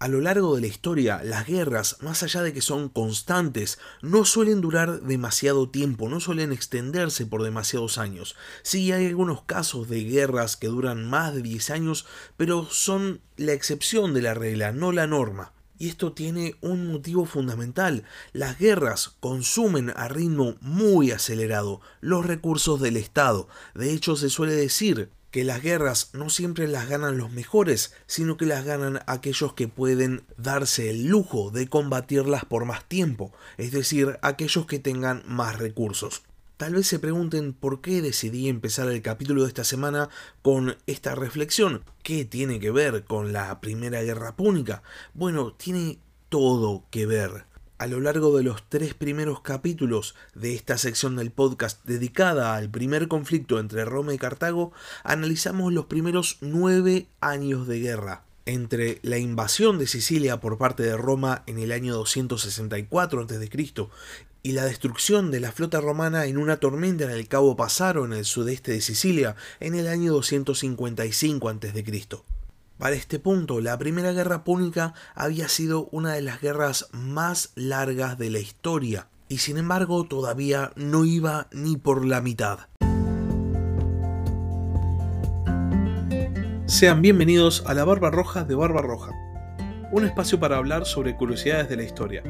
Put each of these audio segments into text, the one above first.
A lo largo de la historia, las guerras, más allá de que son constantes, no suelen durar demasiado tiempo, no suelen extenderse por demasiados años. Sí hay algunos casos de guerras que duran más de 10 años, pero son la excepción de la regla, no la norma. Y esto tiene un motivo fundamental. Las guerras consumen a ritmo muy acelerado los recursos del Estado. De hecho, se suele decir que las guerras no siempre las ganan los mejores, sino que las ganan aquellos que pueden darse el lujo de combatirlas por más tiempo, es decir, aquellos que tengan más recursos. Tal vez se pregunten por qué decidí empezar el capítulo de esta semana con esta reflexión. ¿Qué tiene que ver con la Primera Guerra Púnica? Bueno, tiene todo que ver a lo largo de los tres primeros capítulos de esta sección del podcast dedicada al primer conflicto entre Roma y Cartago, analizamos los primeros nueve años de guerra. Entre la invasión de Sicilia por parte de Roma en el año 264 a.C. y la destrucción de la flota romana en una tormenta en el Cabo Pasaro en el sudeste de Sicilia en el año 255 a.C. Para este punto, la Primera Guerra Púnica había sido una de las guerras más largas de la historia, y sin embargo todavía no iba ni por la mitad. Sean bienvenidos a la Barba Roja de Barba Roja, un espacio para hablar sobre curiosidades de la historia.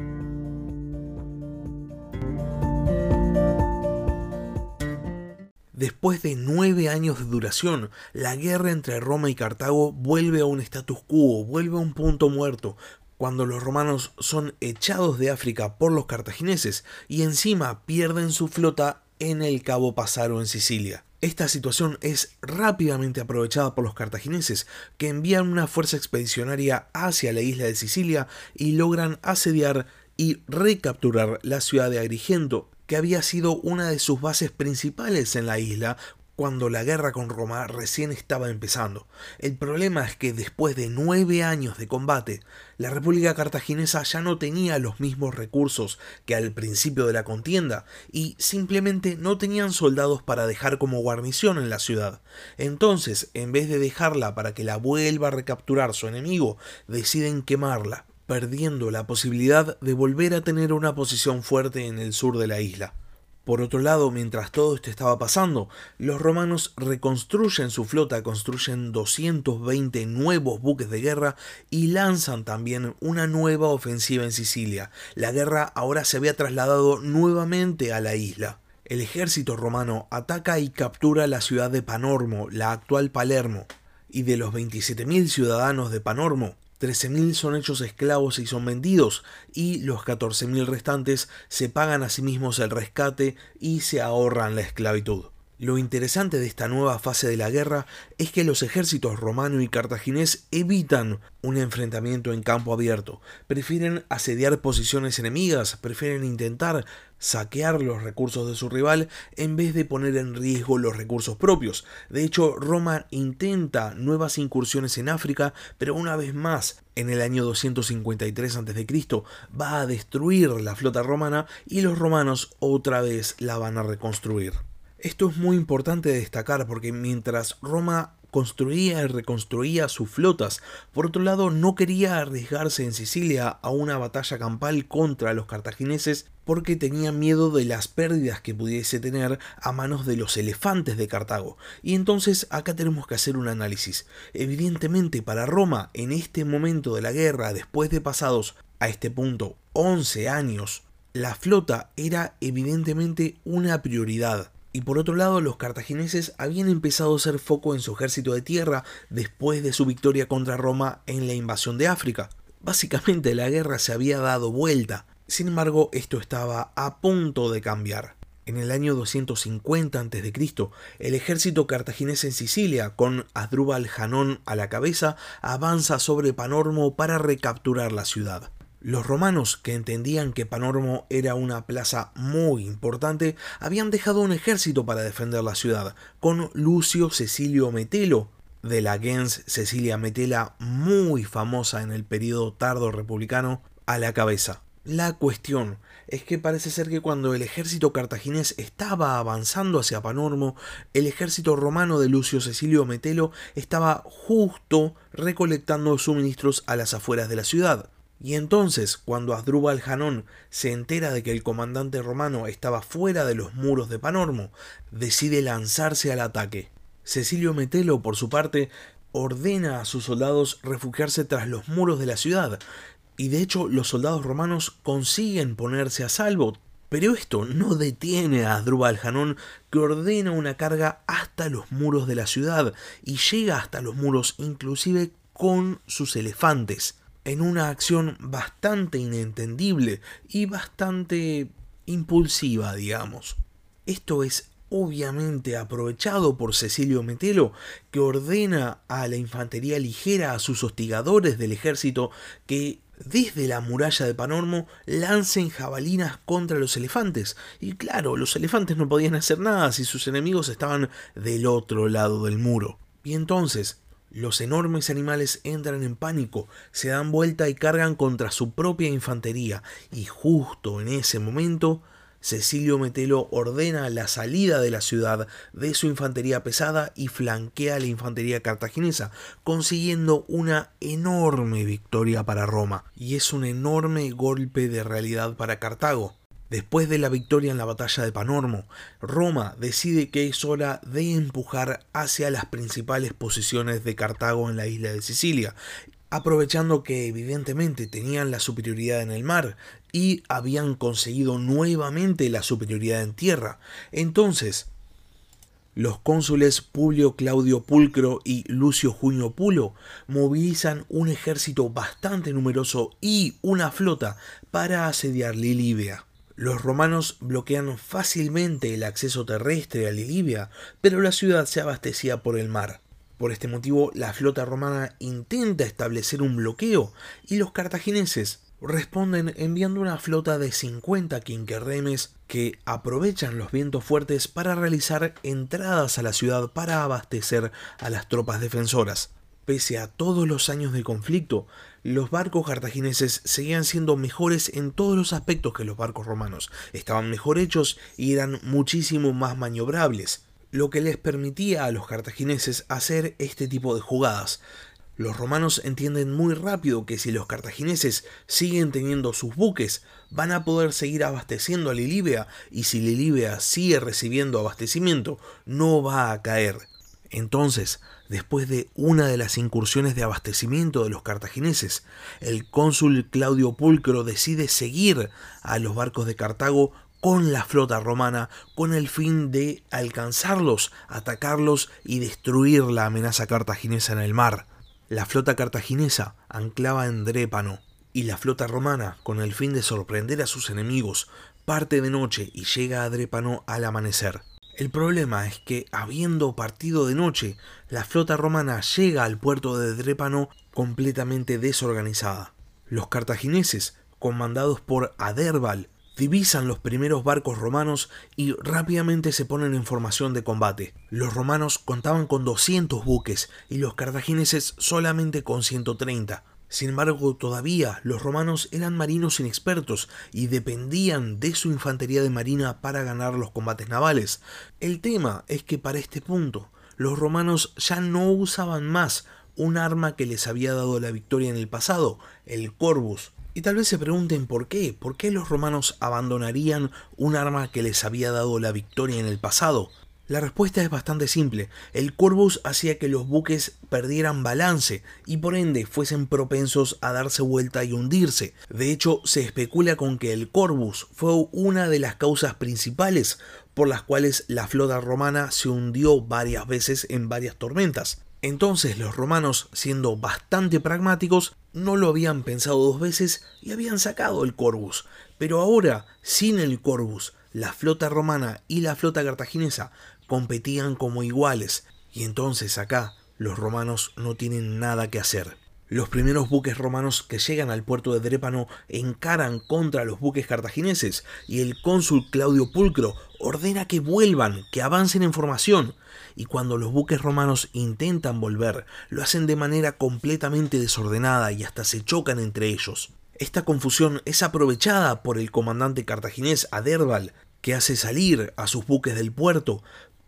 Después de nueve años de duración, la guerra entre Roma y Cartago vuelve a un status quo, vuelve a un punto muerto, cuando los romanos son echados de África por los cartagineses y encima pierden su flota en el Cabo Pasaro en Sicilia. Esta situación es rápidamente aprovechada por los cartagineses, que envían una fuerza expedicionaria hacia la isla de Sicilia y logran asediar y recapturar la ciudad de Agrigento, que había sido una de sus bases principales en la isla cuando la guerra con Roma recién estaba empezando. El problema es que después de nueve años de combate, la República Cartaginesa ya no tenía los mismos recursos que al principio de la contienda y simplemente no tenían soldados para dejar como guarnición en la ciudad. Entonces, en vez de dejarla para que la vuelva a recapturar su enemigo, deciden quemarla perdiendo la posibilidad de volver a tener una posición fuerte en el sur de la isla. Por otro lado, mientras todo esto estaba pasando, los romanos reconstruyen su flota, construyen 220 nuevos buques de guerra y lanzan también una nueva ofensiva en Sicilia. La guerra ahora se había trasladado nuevamente a la isla. El ejército romano ataca y captura la ciudad de Panormo, la actual Palermo, y de los 27.000 ciudadanos de Panormo, 13.000 son hechos esclavos y son vendidos, y los 14.000 restantes se pagan a sí mismos el rescate y se ahorran la esclavitud. Lo interesante de esta nueva fase de la guerra es que los ejércitos romano y cartaginés evitan un enfrentamiento en campo abierto, prefieren asediar posiciones enemigas, prefieren intentar saquear los recursos de su rival en vez de poner en riesgo los recursos propios. De hecho, Roma intenta nuevas incursiones en África, pero una vez más, en el año 253 a.C., va a destruir la flota romana y los romanos otra vez la van a reconstruir. Esto es muy importante destacar porque mientras Roma construía y reconstruía sus flotas, por otro lado no quería arriesgarse en Sicilia a una batalla campal contra los cartagineses porque tenía miedo de las pérdidas que pudiese tener a manos de los elefantes de Cartago. Y entonces acá tenemos que hacer un análisis. Evidentemente para Roma en este momento de la guerra, después de pasados a este punto 11 años, la flota era evidentemente una prioridad. Y por otro lado, los cartagineses habían empezado a hacer foco en su ejército de tierra después de su victoria contra Roma en la invasión de África. Básicamente la guerra se había dado vuelta. Sin embargo, esto estaba a punto de cambiar. En el año 250 a.C., el ejército cartaginés en Sicilia, con Asdrúbal Janón a la cabeza, avanza sobre Panormo para recapturar la ciudad. Los romanos, que entendían que Panormo era una plaza muy importante, habían dejado un ejército para defender la ciudad, con Lucio Cecilio Metelo, de la gens Cecilia Metela, muy famosa en el periodo tardo republicano, a la cabeza. La cuestión es que parece ser que cuando el ejército cartaginés estaba avanzando hacia Panormo, el ejército romano de Lucio Cecilio Metelo estaba justo recolectando suministros a las afueras de la ciudad. Y entonces, cuando Asdrúbal Janón se entera de que el comandante romano estaba fuera de los muros de Panormo, decide lanzarse al ataque. Cecilio Metelo, por su parte, ordena a sus soldados refugiarse tras los muros de la ciudad, y de hecho los soldados romanos consiguen ponerse a salvo. Pero esto no detiene a Asdrúbal Janón, que ordena una carga hasta los muros de la ciudad y llega hasta los muros inclusive con sus elefantes, en una acción bastante inentendible y bastante impulsiva, digamos. Esto es obviamente aprovechado por Cecilio Metelo, que ordena a la infantería ligera, a sus hostigadores del ejército, que desde la muralla de Panormo lancen jabalinas contra los elefantes. Y claro, los elefantes no podían hacer nada si sus enemigos estaban del otro lado del muro. Y entonces, los enormes animales entran en pánico, se dan vuelta y cargan contra su propia infantería, y justo en ese momento Cecilio Metelo ordena la salida de la ciudad de su infantería pesada y flanquea a la infantería cartaginesa, consiguiendo una enorme victoria para Roma, y es un enorme golpe de realidad para Cartago. Después de la victoria en la batalla de Panormo, Roma decide que es hora de empujar hacia las principales posiciones de Cartago en la isla de Sicilia, aprovechando que evidentemente tenían la superioridad en el mar y habían conseguido nuevamente la superioridad en tierra. Entonces, los cónsules Publio Claudio Pulcro y Lucio Junio Pulo movilizan un ejército bastante numeroso y una flota para asediar Lilibia. Los romanos bloquean fácilmente el acceso terrestre a Lilibia, pero la ciudad se abastecía por el mar. Por este motivo, la flota romana intenta establecer un bloqueo y los cartagineses responden enviando una flota de 50 quinquerremes que aprovechan los vientos fuertes para realizar entradas a la ciudad para abastecer a las tropas defensoras. Pese a todos los años de conflicto, los barcos cartagineses seguían siendo mejores en todos los aspectos que los barcos romanos. Estaban mejor hechos y eran muchísimo más maniobrables lo que les permitía a los cartagineses hacer este tipo de jugadas. Los romanos entienden muy rápido que si los cartagineses siguen teniendo sus buques, van a poder seguir abasteciendo a Lilibea y si Lilibea sigue recibiendo abastecimiento, no va a caer. Entonces, después de una de las incursiones de abastecimiento de los cartagineses, el cónsul Claudio Pulcro decide seguir a los barcos de Cartago con la flota romana con el fin de alcanzarlos, atacarlos y destruir la amenaza cartaginesa en el mar. La flota cartaginesa anclaba en Drépano y la flota romana, con el fin de sorprender a sus enemigos, parte de noche y llega a Drépano al amanecer. El problema es que, habiendo partido de noche, la flota romana llega al puerto de Drépano completamente desorganizada. Los cartagineses, comandados por Aderbal, divisan los primeros barcos romanos y rápidamente se ponen en formación de combate. Los romanos contaban con 200 buques y los cartagineses solamente con 130. Sin embargo, todavía los romanos eran marinos inexpertos y dependían de su infantería de marina para ganar los combates navales. El tema es que para este punto, los romanos ya no usaban más un arma que les había dado la victoria en el pasado, el corvus, y tal vez se pregunten por qué, por qué los romanos abandonarían un arma que les había dado la victoria en el pasado. La respuesta es bastante simple. El Corvus hacía que los buques perdieran balance y por ende fuesen propensos a darse vuelta y hundirse. De hecho, se especula con que el Corvus fue una de las causas principales por las cuales la flota romana se hundió varias veces en varias tormentas. Entonces los romanos, siendo bastante pragmáticos, no lo habían pensado dos veces y habían sacado el Corvus. Pero ahora, sin el Corvus, la flota romana y la flota cartaginesa competían como iguales, y entonces acá los romanos no tienen nada que hacer. Los primeros buques romanos que llegan al puerto de Drépano encaran contra los buques cartagineses y el cónsul Claudio Pulcro ordena que vuelvan, que avancen en formación. Y cuando los buques romanos intentan volver, lo hacen de manera completamente desordenada y hasta se chocan entre ellos. Esta confusión es aprovechada por el comandante cartaginés Aderbal, que hace salir a sus buques del puerto,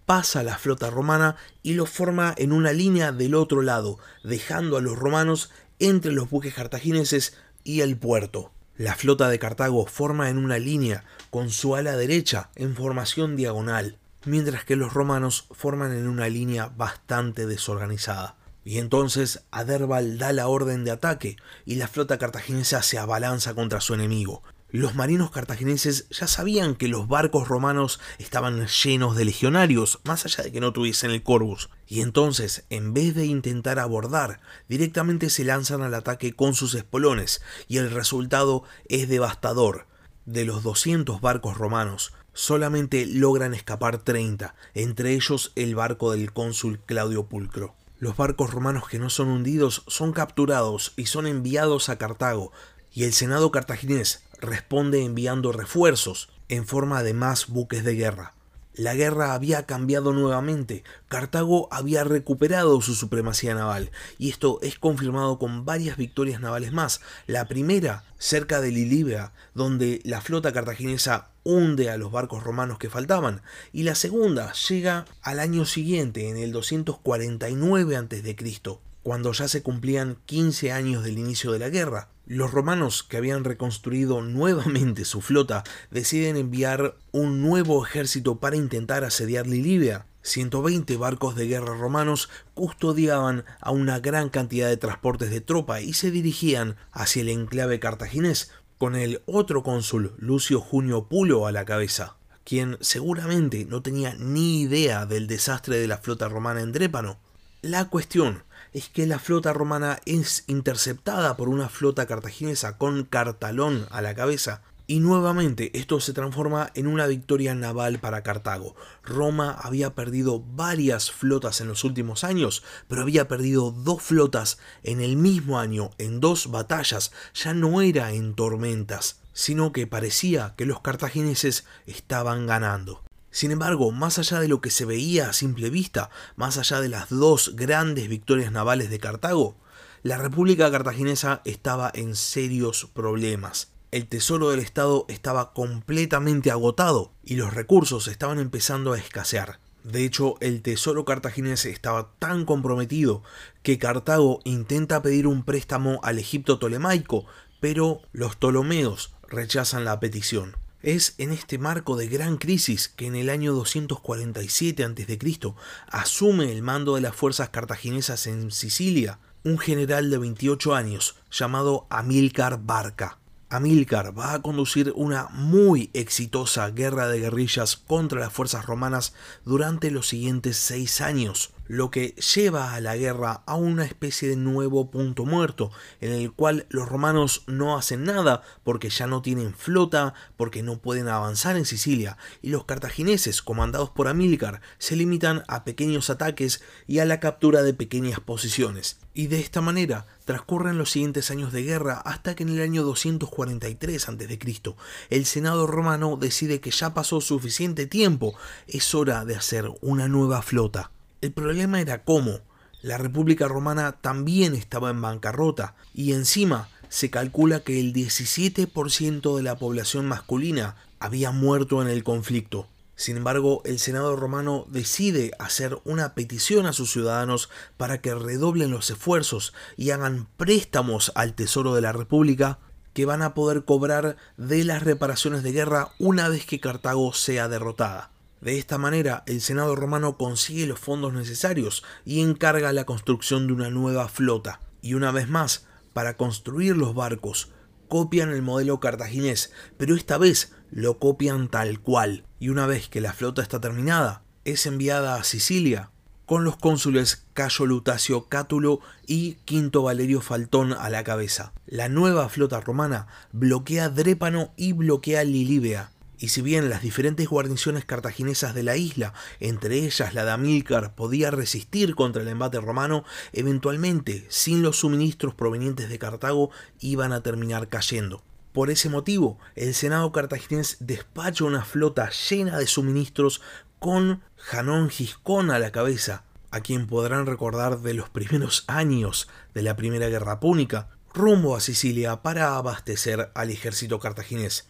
pasa la flota romana y los forma en una línea del otro lado, dejando a los romanos entre los buques cartagineses y el puerto. La flota de Cartago forma en una línea con su ala derecha en formación diagonal, mientras que los romanos forman en una línea bastante desorganizada. Y entonces Aderbal da la orden de ataque y la flota cartaginesa se abalanza contra su enemigo. Los marinos cartagineses ya sabían que los barcos romanos estaban llenos de legionarios, más allá de que no tuviesen el Corvus, y entonces, en vez de intentar abordar, directamente se lanzan al ataque con sus espolones, y el resultado es devastador. De los 200 barcos romanos, solamente logran escapar 30, entre ellos el barco del cónsul Claudio Pulcro. Los barcos romanos que no son hundidos son capturados y son enviados a Cartago, y el Senado cartaginés responde enviando refuerzos en forma de más buques de guerra. La guerra había cambiado nuevamente, Cartago había recuperado su supremacía naval, y esto es confirmado con varias victorias navales más. La primera, cerca de Lilibea, donde la flota cartaginesa hunde a los barcos romanos que faltaban, y la segunda llega al año siguiente, en el 249 a.C., cuando ya se cumplían 15 años del inicio de la guerra. Los romanos, que habían reconstruido nuevamente su flota, deciden enviar un nuevo ejército para intentar asediar Lilibea. 120 barcos de guerra romanos custodiaban a una gran cantidad de transportes de tropa y se dirigían hacia el enclave cartaginés, con el otro cónsul, Lucio Junio Pulo, a la cabeza, quien seguramente no tenía ni idea del desastre de la flota romana en Drépano. La cuestión es que la flota romana es interceptada por una flota cartaginesa con Cartalón a la cabeza, y nuevamente esto se transforma en una victoria naval para Cartago. Roma había perdido varias flotas en los últimos años, pero había perdido dos flotas en el mismo año, en dos batallas, ya no era en tormentas, sino que parecía que los cartagineses estaban ganando. Sin embargo, más allá de lo que se veía a simple vista, más allá de las dos grandes victorias navales de Cartago, la República Cartaginesa estaba en serios problemas. El tesoro del Estado estaba completamente agotado y los recursos estaban empezando a escasear. De hecho, el tesoro cartaginés estaba tan comprometido que Cartago intenta pedir un préstamo al Egipto tolemaico, pero los Ptolomeos rechazan la petición. Es en este marco de gran crisis que en el año 247 a.C. asume el mando de las fuerzas cartaginesas en Sicilia un general de 28 años llamado Amílcar Barca. Amílcar va a conducir una muy exitosa guerra de guerrillas contra las fuerzas romanas durante los siguientes seis años lo que lleva a la guerra a una especie de nuevo punto muerto, en el cual los romanos no hacen nada porque ya no tienen flota, porque no pueden avanzar en Sicilia, y los cartagineses, comandados por Amílcar, se limitan a pequeños ataques y a la captura de pequeñas posiciones. Y de esta manera transcurren los siguientes años de guerra hasta que en el año 243 a.C. el Senado romano decide que ya pasó suficiente tiempo, es hora de hacer una nueva flota. El problema era cómo. La República Romana también estaba en bancarrota y encima se calcula que el 17% de la población masculina había muerto en el conflicto. Sin embargo, el Senado romano decide hacer una petición a sus ciudadanos para que redoblen los esfuerzos y hagan préstamos al Tesoro de la República que van a poder cobrar de las reparaciones de guerra una vez que Cartago sea derrotada. De esta manera, el Senado romano consigue los fondos necesarios y encarga la construcción de una nueva flota. Y una vez más, para construir los barcos, copian el modelo cartaginés, pero esta vez lo copian tal cual. Y una vez que la flota está terminada, es enviada a Sicilia con los cónsules Cayo Lutacio Cátulo y Quinto Valerio Faltón a la cabeza. La nueva flota romana bloquea Drépano y bloquea Lilibea, y si bien las diferentes guarniciones cartaginesas de la isla, entre ellas la de Amílcar, podía resistir contra el embate romano, eventualmente, sin los suministros provenientes de Cartago, iban a terminar cayendo. Por ese motivo, el Senado cartaginés despacha una flota llena de suministros con Janón Giscón a la cabeza, a quien podrán recordar de los primeros años de la Primera Guerra Púnica, rumbo a Sicilia para abastecer al ejército cartaginés.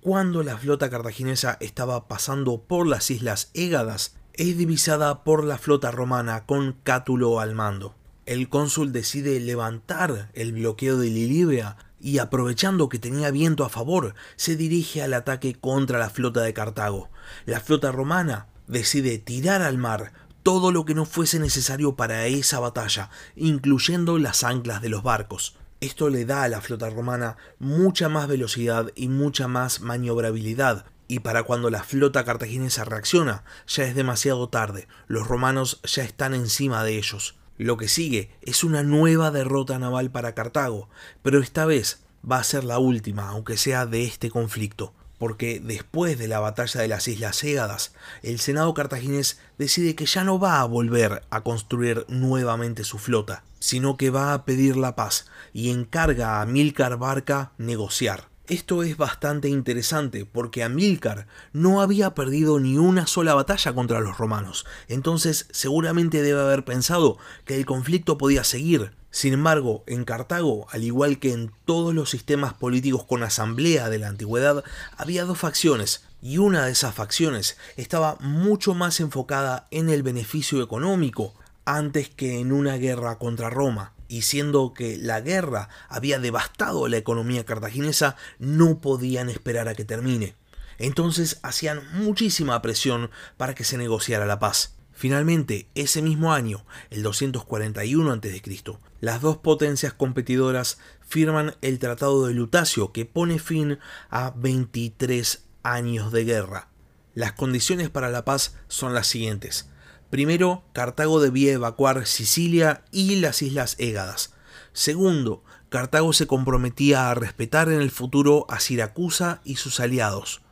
Cuando la flota cartaginesa estaba pasando por las islas Égadas, es divisada por la flota romana con Cátulo al mando. El cónsul decide levantar el bloqueo de Lilibea y aprovechando que tenía viento a favor, se dirige al ataque contra la flota de Cartago. La flota romana decide tirar al mar todo lo que no fuese necesario para esa batalla, incluyendo las anclas de los barcos. Esto le da a la flota romana mucha más velocidad y mucha más maniobrabilidad, y para cuando la flota cartaginesa reacciona, ya es demasiado tarde, los romanos ya están encima de ellos. Lo que sigue es una nueva derrota naval para Cartago, pero esta vez va a ser la última, aunque sea de este conflicto, porque después de la batalla de las Islas Égadas, el Senado cartaginés decide que ya no va a volver a construir nuevamente su flota, sino que va a pedir la paz y encarga a Milcar Barca negociar. Esto es bastante interesante porque Amílcar no había perdido ni una sola batalla contra los romanos, entonces seguramente debe haber pensado que el conflicto podía seguir. Sin embargo, en Cartago, al igual que en todos los sistemas políticos con asamblea de la antigüedad, había dos facciones, y una de esas facciones estaba mucho más enfocada en el beneficio económico antes que en una guerra contra Roma y siendo que la guerra había devastado la economía cartaginesa, no podían esperar a que termine. Entonces hacían muchísima presión para que se negociara la paz. Finalmente, ese mismo año, el 241 a.C., las dos potencias competidoras firman el Tratado de Lutacio que pone fin a 23 años de guerra. Las condiciones para la paz son las siguientes. Primero, Cartago debía evacuar Sicilia y las Islas Égadas. Segundo, Cartago se comprometía a respetar en el futuro a Siracusa y sus aliados.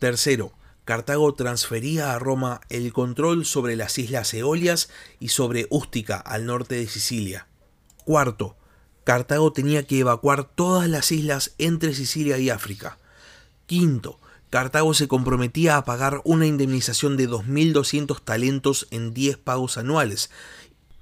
Tercero, Cartago transfería a Roma el control sobre las islas Eolias y sobre Ústica al norte de Sicilia. Cuarto, Cartago tenía que evacuar todas las islas entre Sicilia y África. Quinto, Cartago se comprometía a pagar una indemnización de 2.200 talentos en 10 pagos anuales,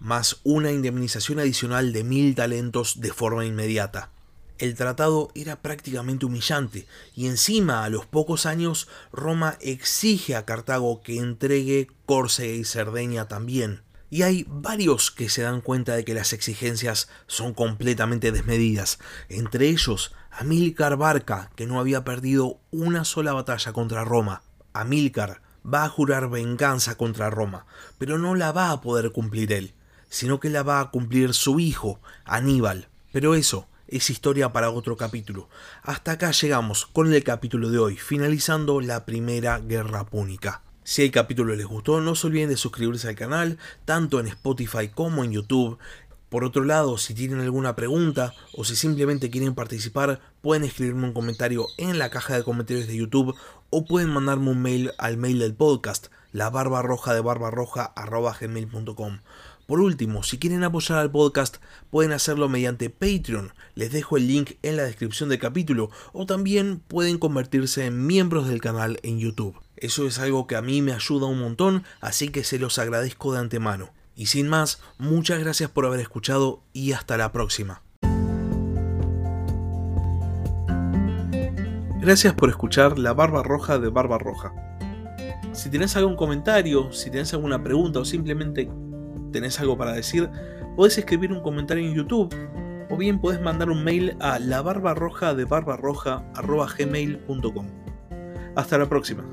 más una indemnización adicional de 1.000 talentos de forma inmediata. El tratado era prácticamente humillante, y encima a los pocos años Roma exige a Cartago que entregue Córcega y Cerdeña también. Y hay varios que se dan cuenta de que las exigencias son completamente desmedidas, entre ellos Amílcar Barca, que no había perdido una sola batalla contra Roma. Amílcar va a jurar venganza contra Roma, pero no la va a poder cumplir él, sino que la va a cumplir su hijo, Aníbal. Pero eso es historia para otro capítulo. Hasta acá llegamos con el capítulo de hoy, finalizando la primera guerra púnica. Si el capítulo les gustó, no se olviden de suscribirse al canal, tanto en Spotify como en YouTube. Por otro lado, si tienen alguna pregunta o si simplemente quieren participar, pueden escribirme un comentario en la caja de comentarios de YouTube o pueden mandarme un mail al mail del podcast, la barba roja de gmail.com. Por último, si quieren apoyar al podcast, pueden hacerlo mediante Patreon. Les dejo el link en la descripción del capítulo o también pueden convertirse en miembros del canal en YouTube. Eso es algo que a mí me ayuda un montón, así que se los agradezco de antemano. Y sin más, muchas gracias por haber escuchado y hasta la próxima. Gracias por escuchar La Barba Roja de Barba Roja. Si tenés algún comentario, si tenés alguna pregunta o simplemente tenés algo para decir, podés escribir un comentario en YouTube o bien podés mandar un mail a la barbarroja de barbarroja.gmail.com. Hasta la próxima.